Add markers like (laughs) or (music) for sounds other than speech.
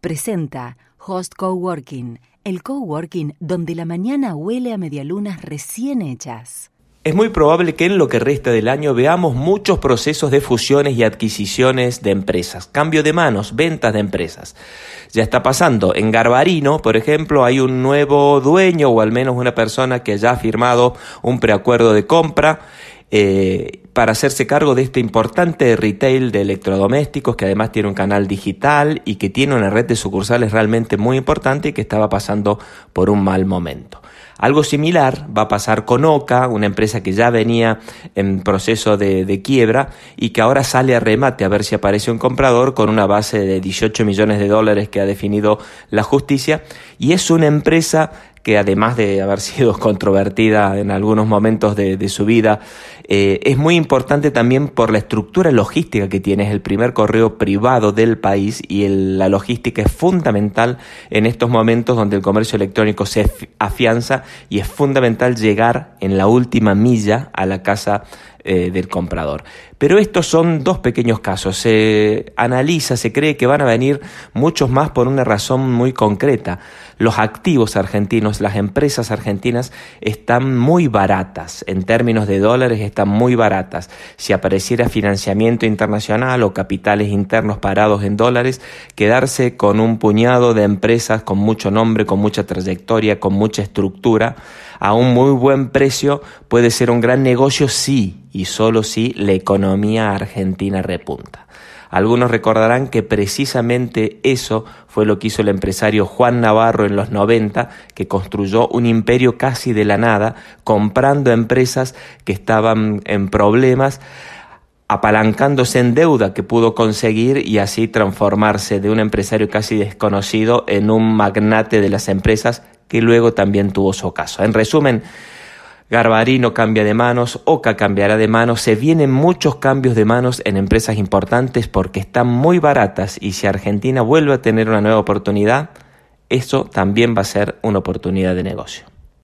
presenta Host Coworking, el coworking donde la mañana huele a medialunas recién hechas. Es muy probable que en lo que resta del año veamos muchos procesos de fusiones y adquisiciones de empresas, cambio de manos, ventas de empresas. Ya está pasando. En Garbarino, por ejemplo, hay un nuevo dueño o al menos una persona que ya ha firmado un preacuerdo de compra eh, para hacerse cargo de este importante retail de electrodomésticos que además tiene un canal digital y que tiene una red de sucursales realmente muy importante y que estaba pasando por un mal momento. Algo similar va a pasar con Oca, una empresa que ya venía en proceso de, quiebra y que ahora sale a remate a ver si aparece un comprador con una base de 18 millones de dólares que ha definido la justicia y es una empresa que además de haber (laughs) sido controvertida en algunos momentos de, su vida, eh, es muy importante también por la estructura logística que tiene. Es el primer correo privado del país y la logística es fundamental en estos momentos donde el comercio electrónico se afianza y es fundamental llegar en la última milla a la casa eh, del comprador. Pero estos son dos pequeños casos. Se analiza, se cree que van a venir muchos más por una razón muy concreta. Los activos argentinos, las empresas argentinas están muy baratas. En términos de dólares están muy baratas. Si apareciera financiamiento internacional o capitales internos parados en dólares, quedarse con un puñado de empresas con mucho nombre, con mucha trayectoria, con mucha estructura, a un muy buen precio puede ser un gran negocio sí y solo si la economía argentina repunta. Algunos recordarán que precisamente eso fue lo que hizo el empresario Juan Navarro en los 90, que construyó un imperio casi de la nada, comprando empresas que estaban en problemas, apalancándose en deuda que pudo conseguir y así transformarse de un empresario casi desconocido en un magnate de las empresas que luego también tuvo su caso. En resumen, Garbarino cambia de manos, Oca cambiará de manos, se vienen muchos cambios de manos en empresas importantes porque están muy baratas y si Argentina vuelve a tener una nueva oportunidad, eso también va a ser una oportunidad de negocio.